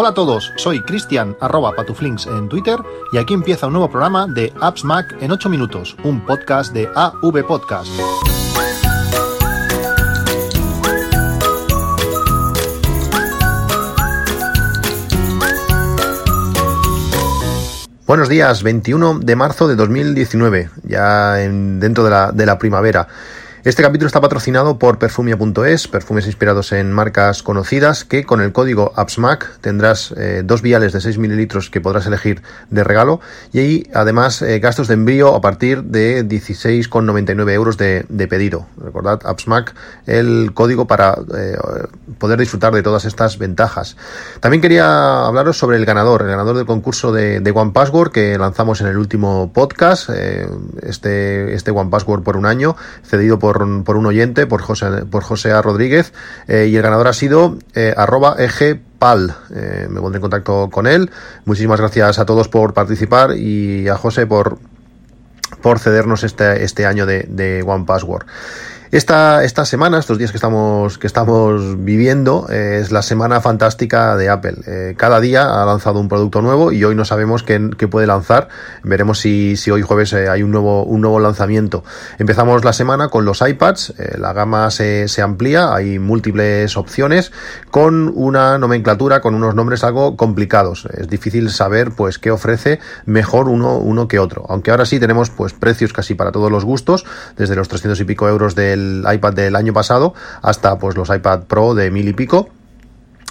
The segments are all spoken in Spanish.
Hola a todos, soy Cristian arroba patuflinks en Twitter y aquí empieza un nuevo programa de Apps Mac en 8 minutos, un podcast de AV Podcast. Buenos días, 21 de marzo de 2019, ya en, dentro de la, de la primavera. Este capítulo está patrocinado por Perfumia.es, perfumes inspirados en marcas conocidas, que con el código AppsMac tendrás eh, dos viales de 6 mililitros que podrás elegir de regalo y ahí además eh, gastos de envío a partir de 16,99 euros de, pedido. Recordad, AppsMac, el código para eh, poder disfrutar de todas estas ventajas. También quería hablaros sobre el ganador, el ganador del concurso de, de One Password que lanzamos en el último podcast, este, este One Password por un año, cedido por por, un oyente, por José, por José A. Rodríguez, eh, y el ganador ha sido eh, arroba egpal. Eh, me pondré en contacto con él. Muchísimas gracias a todos por participar y a José por, por cedernos este, este año de, de One Password. Esta, esta semana, estos días que estamos, que estamos viviendo, eh, es la semana fantástica de Apple. Eh, cada día ha lanzado un producto nuevo y hoy no sabemos qué, puede lanzar. Veremos si, si hoy jueves eh, hay un nuevo, un nuevo lanzamiento. Empezamos la semana con los iPads. la gama se, se amplía, hay múltiples opciones con una nomenclatura, con unos nombres algo complicados. Es difícil saber pues qué ofrece mejor uno, uno que otro. Aunque ahora sí tenemos pues precios casi para todos los gustos, desde los 300 y pico euros de iPad del año pasado hasta pues los iPad Pro de mil y pico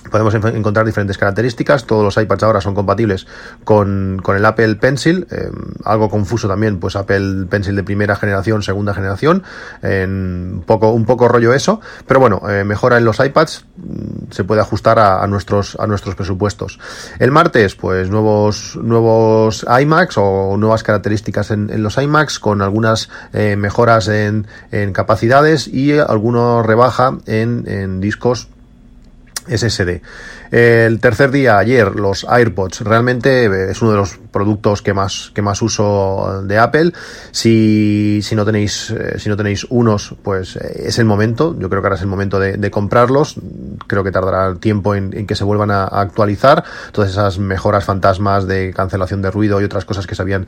podemos encontrar diferentes características. Todos los iPads ahora son compatibles con, el Apple Pencil. Eh, algo confuso también, pues Apple Pencil de primera generación, segunda generación. En poco, un poco rollo eso. Pero bueno, eh, mejora en los iPads. Mm, se puede ajustar a, nuestros, a nuestros presupuestos. El martes, pues nuevos, nuevos iMacs o nuevas características en, los iMacs con algunas eh, mejoras en, en capacidades y alguno rebaja en, en discos SSD. El tercer día, ayer, los AirPods. Realmente eh, es uno de los productos que más, que más uso de Apple. Si, si, no tenéis, eh, si no tenéis unos, pues eh, es el momento. Yo creo que ahora es el momento de, comprarlos. Creo que tardará tiempo en, que se vuelvan a, actualizar. Todas esas mejoras fantasmas de cancelación de ruido y otras cosas que se habían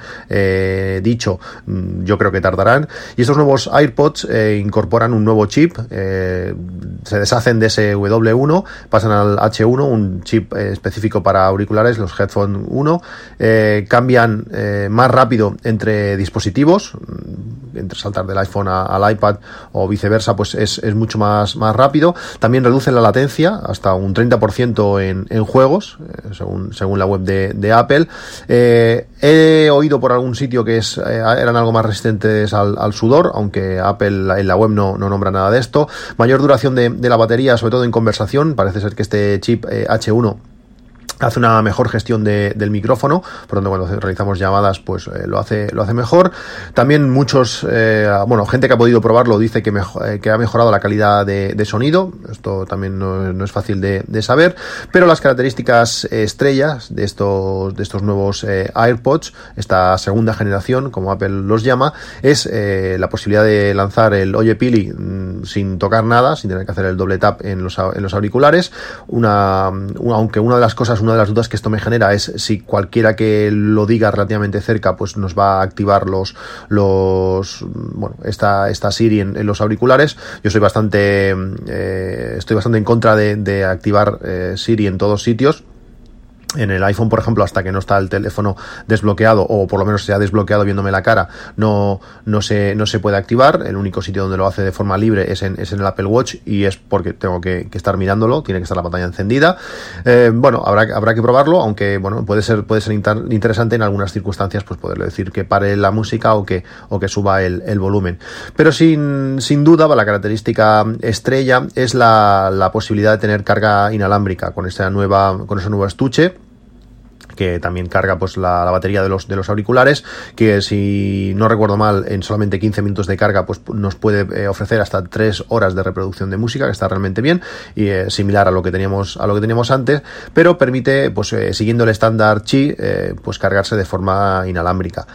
dicho, mm, yo creo que tardarán. Y estos nuevos AirPods incorporan un nuevo chip. se deshacen de ese W1, pasan al H1 un chip eh, específico para auriculares, los Headphone 1, eh, cambian eh, más rápido entre dispositivos, mm, entre saltar del iPhone al iPad o viceversa, pues es, mucho más, más rápido. También reducen la latencia hasta un 30% en, en juegos, según, según la web de, Apple. he oído por algún sitio que es, eran algo más resistentes al, sudor, aunque Apple en la web no, no nombra nada de esto. Mayor duración de, de, la batería, sobre todo en conversación. Parece ser que este chip H1 hace una mejor gestión de, del micrófono, por lo tanto cuando realizamos llamadas pues eh, lo hace lo hace mejor. También muchos, eh, bueno, gente que ha podido probarlo dice que, eh, que ha mejorado la calidad de, sonido, esto también no, no es fácil de, saber, pero las características estrellas de estos, de estos nuevos AirPods, esta segunda generación, como Apple los llama, es la posibilidad de lanzar el Oye Pili mm, sin tocar nada, sin tener que hacer el doble tap en los, en los auriculares, una, una aunque una de las cosas, una de las dudas que esto me genera es si cualquiera que lo diga relativamente cerca, pues nos va a activar los, los, bueno, esta, esta Siri en, los auriculares. Yo soy bastante, eh, estoy bastante en contra de, activar eh, Siri en todos sitios en el iPhone, por ejemplo, hasta que no está el teléfono desbloqueado o por lo menos se ha desbloqueado viéndome la cara, no, no, se, no se puede activar. El único sitio donde lo hace de forma libre es en, es en el Apple Watch y es porque tengo que, estar mirándolo, tiene que estar la pantalla encendida. Eh, bueno, habrá, habrá que probarlo, aunque bueno, puede ser, puede ser interesante en algunas circunstancias, pues poderle decir que pare la música o que, o que suba el, el volumen. Pero sin, sin duda, la característica estrella es la, la posibilidad de tener carga inalámbrica con esa nueva, con ese nuevo estuche que también carga pues la, batería de los, de los auriculares, que si no recuerdo mal, en solamente 15 minutos de carga, pues nos puede eh, ofrecer hasta 3 horas de reproducción de música, que está realmente bien, y eh, similar a lo que teníamos, a lo que teníamos antes, pero permite, pues eh, siguiendo el estándar Qi, pues cargarse de forma inalámbrica.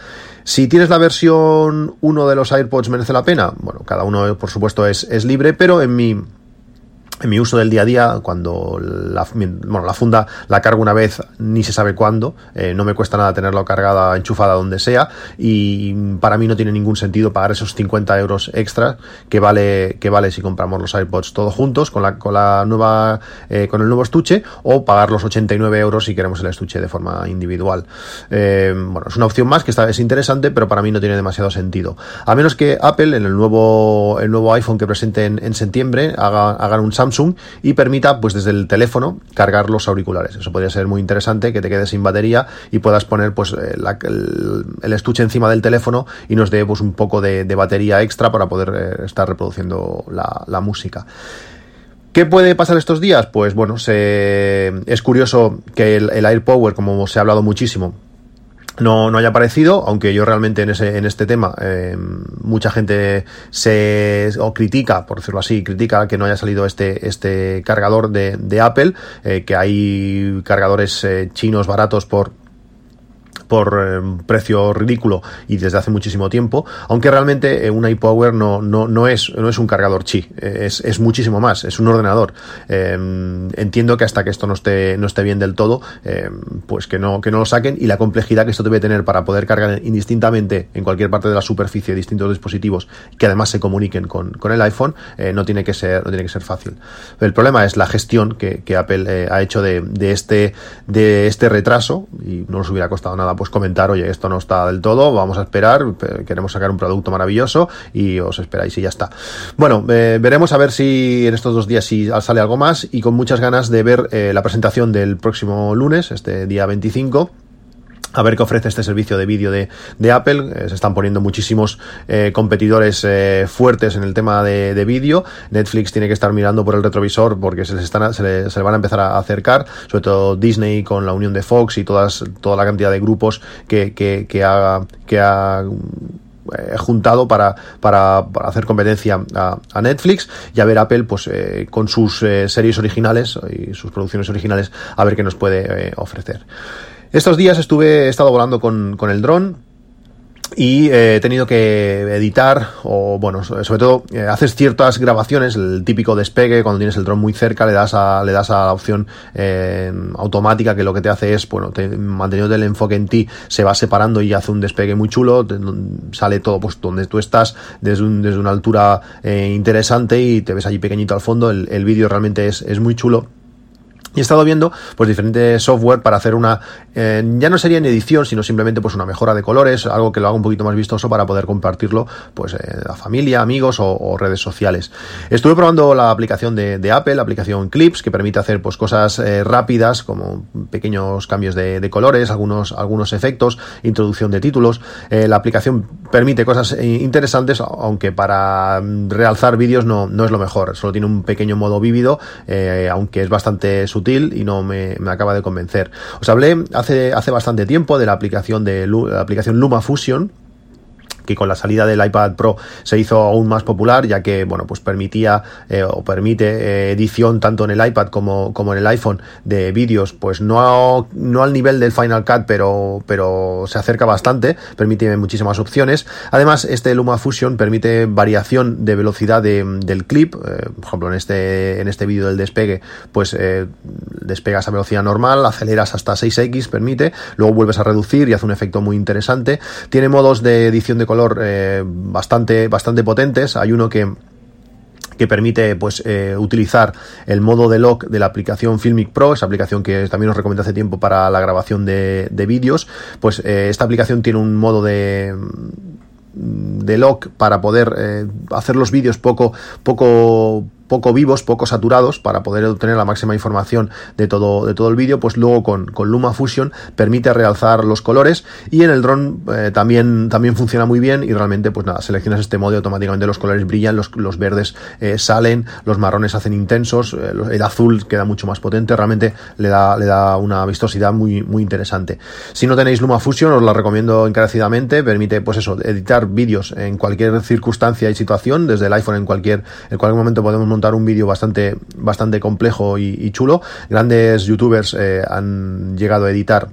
Si tienes la versión 1 de los AirPods merece la pena, bueno, cada uno por supuesto es, es libre, pero en mi en mi uso del día a día, cuando la, bueno, la funda la cargo una vez, ni se sabe cuándo, eh, no me cuesta nada tenerla cargada, enchufada donde sea, y para mí no tiene ningún sentido pagar esos 50 euros extra que vale, que vale si compramos los AirPods todos juntos con la, con la nueva, eh, con el nuevo estuche, o pagar los 89 euros si queremos el estuche de forma individual. Eh, bueno, es una opción más que está, es interesante, pero para mí no tiene demasiado sentido. A menos que Apple en el nuevo, el nuevo iPhone que presenten en, septiembre haga, hagan un Samsung y permita, pues desde el teléfono, cargar los auriculares. Eso podría ser muy interesante, que te quedes sin batería y puedas poner pues eh, el, estuche encima del teléfono y nos dé pues un poco de, batería extra para poder eh, estar reproduciendo la, música. ¿Qué puede pasar estos días? Pues bueno, es curioso que el, el AirPower, como se ha hablado muchísimo, no, no haya aparecido, aunque yo realmente en, ese, en este tema eh, mucha gente se o critica, por decirlo así, critica que no haya salido este, este cargador de, de Apple, eh, que hay cargadores eh, chinos baratos por por eh, precio ridículo y desde hace muchísimo tiempo, aunque realmente eh, un iPower no, no, no, es, no es un cargador chi, es, es muchísimo más, es un ordenador. Em, entiendo que hasta que esto no esté, no esté bien del todo, pues que no, que no lo saquen y la complejidad que esto debe tener para poder cargar indistintamente en cualquier parte de la superficie distintos dispositivos que además se comuniquen con, con el iPhone, eh, no, tiene que ser, no tiene que ser fácil. El problema es la gestión que, que Apple ha hecho de, de, este, de este retraso y no nos hubiera costado nada pues comentar, oye, esto no está del todo, vamos a esperar, queremos sacar un producto maravilloso y os esperáis y ya está. Bueno, eh, veremos a ver si en estos dos días si sale algo más y con muchas ganas de ver eh, la presentación del próximo lunes, este día 25 a ver qué ofrece este servicio de vídeo de, de, Apple. Eh, se están poniendo muchísimos eh, competidores eh, fuertes en el tema de, de vídeo. Netflix tiene que estar mirando por el retrovisor porque se les están, se, le, se le van a empezar a acercar, sobre todo Disney con la unión de Fox y todas, toda la cantidad de grupos que, que, que ha, que ha juntado para, para, para, hacer competencia a, a, Netflix y a ver Apple pues eh, con sus eh, series originales y sus producciones originales a ver qué nos puede eh, ofrecer. Estos días estuve, he estado volando con, con el dron y eh, he tenido que editar o bueno sobre todo eh, haces ciertas grabaciones el típico despegue cuando tienes el dron muy cerca le das a le das a la opción eh, automática que lo que te hace es bueno te, manteniendo el enfoque en ti se va separando y hace un despegue muy chulo sale todo pues donde tú estás desde, un, desde una altura eh, interesante y te ves allí pequeñito al fondo. El, el vídeo realmente es, es muy chulo y he estado viendo pues diferentes software para hacer una eh, ya no sería en edición sino simplemente pues una mejora de colores algo que lo haga un poquito más vistoso para poder compartirlo pues eh, a familia amigos o, redes sociales. Estuve probando la aplicación de, Apple la aplicación Clips que permite hacer pues cosas eh, rápidas como pequeños cambios de, colores algunos algunos efectos introducción de títulos. La aplicación permite cosas interesantes aunque para realzar vídeos no, no es lo mejor. Solo tiene un pequeño modo vívido aunque es bastante sutil y no me, me, acaba de convencer. Os hablé hace, hace bastante tiempo de la aplicación de la aplicación Luma Fusion que con la salida del iPad Pro se hizo aún más popular, ya que bueno, pues permitía eh, o permite eh, edición tanto en el iPad como, como en el iPhone de vídeos, pues no, no al nivel del Final Cut, pero, pero se acerca bastante, permite muchísimas opciones. Además, este Luma Fusion permite variación de velocidad de, del clip, eh, por ejemplo, en este, en este vídeo del despegue, pues despegas a velocidad normal, aceleras hasta 6x, permite, luego vuelves a reducir y hace un efecto muy interesante. Tiene modos de edición de color eh, bastante, bastante potentes. Hay uno que que permite pues eh, utilizar el modo de lock de la aplicación Filmic Pro, esa aplicación que también os recomendé hace tiempo para la grabación de, de vídeos, pues eh, esta aplicación tiene un modo de de lock para poder hacer los vídeos poco poco poco vivos, poco saturados para poder obtener la máxima información de todo, de todo el vídeo, pues luego con, con Luma Fusion permite realzar los colores y en el dron eh, también, también funciona muy bien y realmente pues nada, seleccionas este modo automáticamente los colores brillan, los, los verdes eh, salen, los marrones hacen intensos, eh, el azul queda mucho más potente, realmente le da, le da una vistosidad muy, muy interesante. Si no tenéis Luma Fusion os la recomiendo encarecidamente, permite pues eso, editar vídeos en cualquier circunstancia y situación, desde el iPhone en cualquier, en cualquier momento podemos montar un vídeo bastante, bastante complejo y, y, chulo. Grandes youtubers eh, han llegado a editar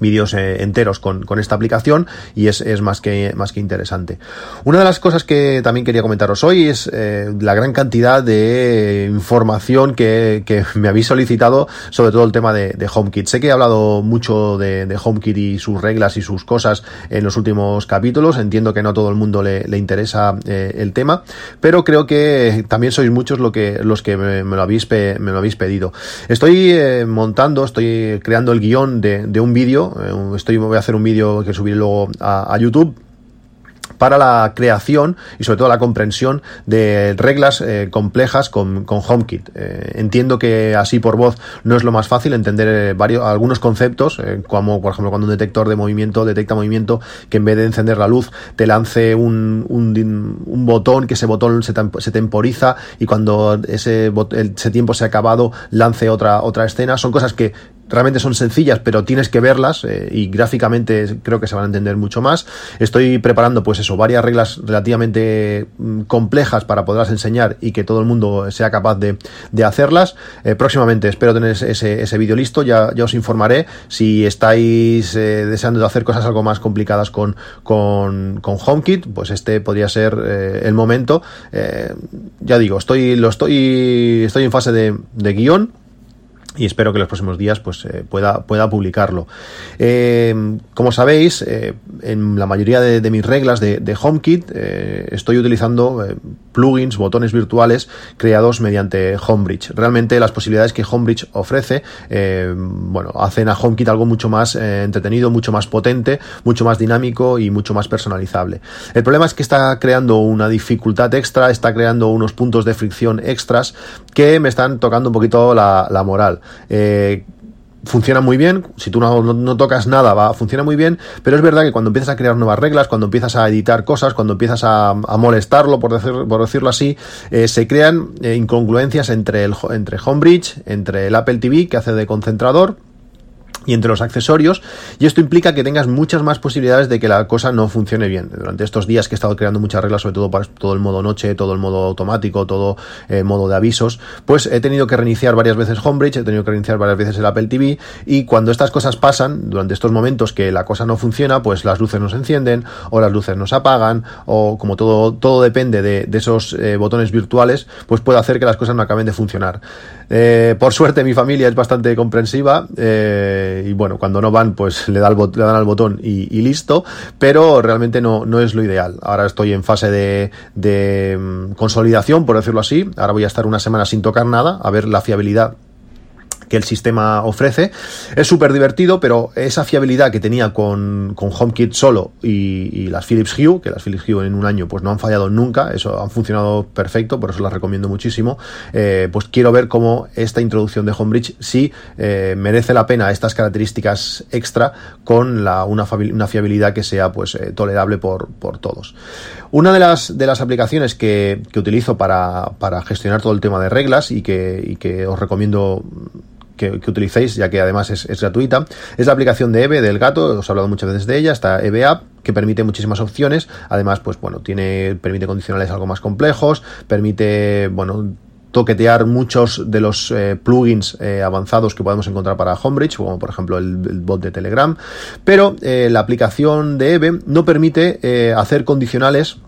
vídeos eh, enteros con, con, esta aplicación y es, es, más, que, más que interesante. Una de las cosas que también quería comentaros hoy es eh, la gran cantidad de información que, que, me habéis solicitado sobre todo el tema de, de HomeKit. Sé que he hablado mucho de, de, HomeKit y sus reglas y sus cosas en los últimos capítulos. Entiendo que no a todo el mundo le, le interesa eh, el tema, pero creo que también sois muchos lo que, los que me, me lo, habéis pe, me lo habéis pedido. Estoy eh, montando, estoy creando el guion de, de un vídeo eh, estoy, voy a hacer un vídeo que subiré luego a, YouTube para la creación y sobre todo la comprensión de reglas eh, complejas con, con HomeKit. Eh, entiendo que así por voz no es lo más fácil entender varios, algunos conceptos, como por ejemplo cuando un detector de movimiento detecta movimiento que en vez de encender la luz te lance un, un, un botón, que ese botón se, se temporiza y cuando ese, ese tiempo se ha acabado lance otra, otra escena. Son cosas que realmente son sencillas, pero tienes que verlas eh, y gráficamente creo que se van a entender mucho más. Estoy preparando, pues eso, varias reglas relativamente mm, complejas para poderlas enseñar y que todo el mundo sea capaz de, de hacerlas. Eh, próximamente espero tener ese, ese vídeo listo, ya, ya os informaré. Si estáis eh, deseando de hacer cosas algo más complicadas con, con, con HomeKit, pues este podría ser el momento. Ya digo, estoy, lo estoy, estoy en fase de guion y espero que los próximos días pues eh, pueda, pueda publicarlo. Eh, como sabéis, eh, en la mayoría de, mis reglas de, de HomeKit estoy utilizando plugins, botones virtuales creados mediante Homebridge. Realmente las posibilidades que Homebridge ofrece, eh, bueno, hacen a HomeKit algo mucho más entretenido, mucho más potente, mucho más dinámico y mucho más personalizable. El problema es que está creando una dificultad extra, está creando unos puntos de fricción extras que me están tocando un poquito la, la moral. Eh, funciona muy bien, si tú no, no, tocas nada, va, funciona muy bien, pero es verdad que cuando empiezas a crear nuevas reglas, cuando empiezas a editar cosas, cuando empiezas a, a molestarlo, por, decir, por decirlo así, eh, se crean eh, incongruencias entre, el, entre Homebridge, entre el Apple TV, que hace de concentrador, y entre los accesorios y esto implica que tengas muchas más posibilidades de que la cosa no funcione bien. Durante estos días que he estado creando muchas reglas, sobre todo para todo el modo noche, todo el modo automático, todo eh, modo de avisos, pues he tenido que reiniciar varias veces Homebridge, he tenido que reiniciar varias veces el Apple TV y cuando estas cosas pasan, durante estos momentos que la cosa no funciona, pues las luces no se encienden o las luces no se apagan o como todo, todo depende de, de esos eh, botones virtuales, pues puede hacer que las cosas no acaben de funcionar. Eh, por suerte mi familia es bastante comprensiva eh, y bueno, cuando no van pues le, dan al botón y, listo, pero realmente no, no es lo ideal. Ahora estoy en fase de, de um, consolidación, por decirlo así. Ahora voy a estar una semana sin tocar nada, a ver la fiabilidad que el sistema ofrece. Es súper divertido, pero esa fiabilidad que tenía con, con HomeKit solo y, y, las Philips Hue, que las Philips Hue en un año pues no han fallado nunca, eso han funcionado perfecto, por eso las recomiendo muchísimo, eh, pues quiero ver cómo esta introducción de Homebridge sí eh, merece la pena estas características extra con la, una, una fiabilidad que sea pues eh, tolerable por, por todos. Una de las, de las aplicaciones que, que utilizo para, para gestionar todo el tema de reglas y que, y que os recomiendo que, que, utilicéis, ya que además es, gratuita, es la aplicación de EVE del gato, os he hablado muchas veces de ella, está EVE App, que permite muchísimas opciones, además, pues bueno, tiene, permite condicionales algo más complejos, permite, bueno, toquetear muchos de los eh, plugins eh, avanzados que podemos encontrar para Homebridge, como por ejemplo el, bot de Telegram, pero eh, la aplicación de EVE no permite hacer condicionales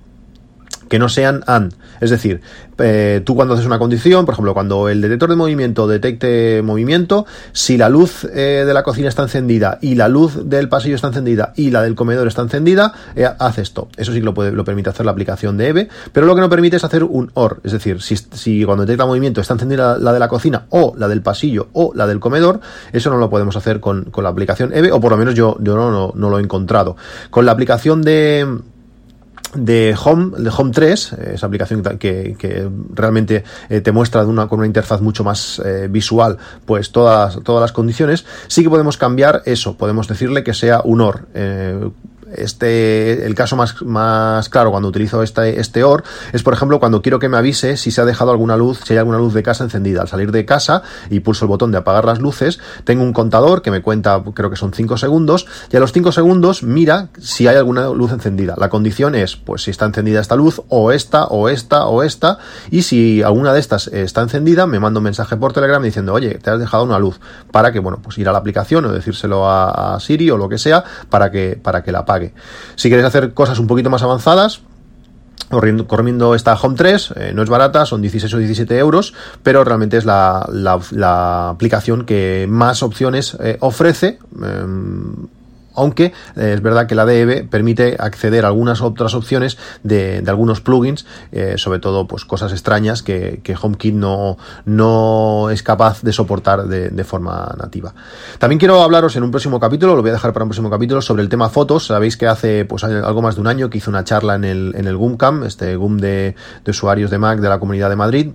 que no sean AND. Es decir, eh, tú cuando haces una condición, por ejemplo, cuando el detector de movimiento detecte movimiento, si la luz eh, de la cocina está encendida y la luz del pasillo está encendida y la del comedor está encendida, eh, hace esto. Eso sí que lo, puede, lo permite hacer la aplicación de EVE, pero lo que no permite es hacer un OR. Es decir, si, si cuando detecta movimiento está encendida la, la, de la cocina o la del pasillo o la del comedor, eso no lo podemos hacer con, con la aplicación EVE, o por lo menos yo, yo no, no, no lo he encontrado. Con la aplicación de de Home, de Home 3, esa aplicación que, que realmente eh, te muestra de una, con una interfaz mucho más eh, visual, pues todas, todas las condiciones, sí que podemos cambiar eso, podemos decirle que sea un OR. Eh, Este, el caso más, más claro cuando utilizo este, este OR es, por ejemplo, cuando quiero que me avise si se ha dejado alguna luz, si hay alguna luz de casa encendida. Al salir de casa y pulso el botón de apagar las luces, tengo un contador que me cuenta, creo que son 5 segundos, y a los 5 segundos mira si hay alguna luz encendida. La condición es, pues, si está encendida esta luz, o esta, o esta, o esta, y si alguna de estas está encendida, me manda un mensaje por Telegram diciendo, oye, te has dejado una luz, para que, bueno, pues ir a la aplicación o decírselo a, Siri o lo que sea, para que, para que la apague. Si queréis hacer cosas un poquito más avanzadas, corriendo esta Home 3, eh, no es barata, son 16 o 17 euros, pero realmente es la, aplicación que más opciones eh, ofrece. Em, aunque eh, es verdad que la DEV permite acceder a algunas otras opciones de, algunos plugins, eh, sobre todo pues cosas extrañas que, HomeKit no, no es capaz de soportar de, forma nativa. También quiero hablaros en un próximo capítulo, lo voy a dejar para un próximo capítulo, sobre el tema fotos. Sabéis que hace pues algo más de un año que hice una charla en el, en el este GUM de usuarios de Mac de la Comunidad de Madrid,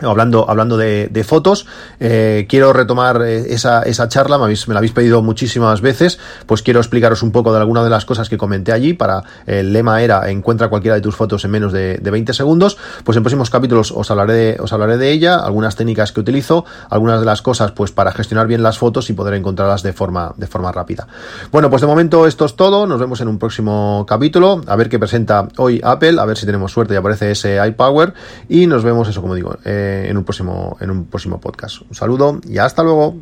Hablando, hablando de, fotos, eh, quiero retomar eh, esa, esa charla, me, habéis, me, la habéis pedido muchísimas veces, pues quiero explicaros un poco de alguna de las cosas que comenté allí, para el lema era encuentra cualquiera de tus fotos en menos de, 20 segundos, pues en próximos capítulos os hablaré, de, os hablaré de ella, algunas técnicas que utilizo, algunas de las cosas pues para gestionar bien las fotos y poder encontrarlas de forma, de forma rápida. Bueno, pues de momento esto es todo, nos vemos en un próximo capítulo, a ver qué presenta hoy Apple, a ver si tenemos suerte y aparece ese iPower y nos vemos eso como digo. Eh, en, un próximo, en un próximo podcast. Un saludo y hasta luego.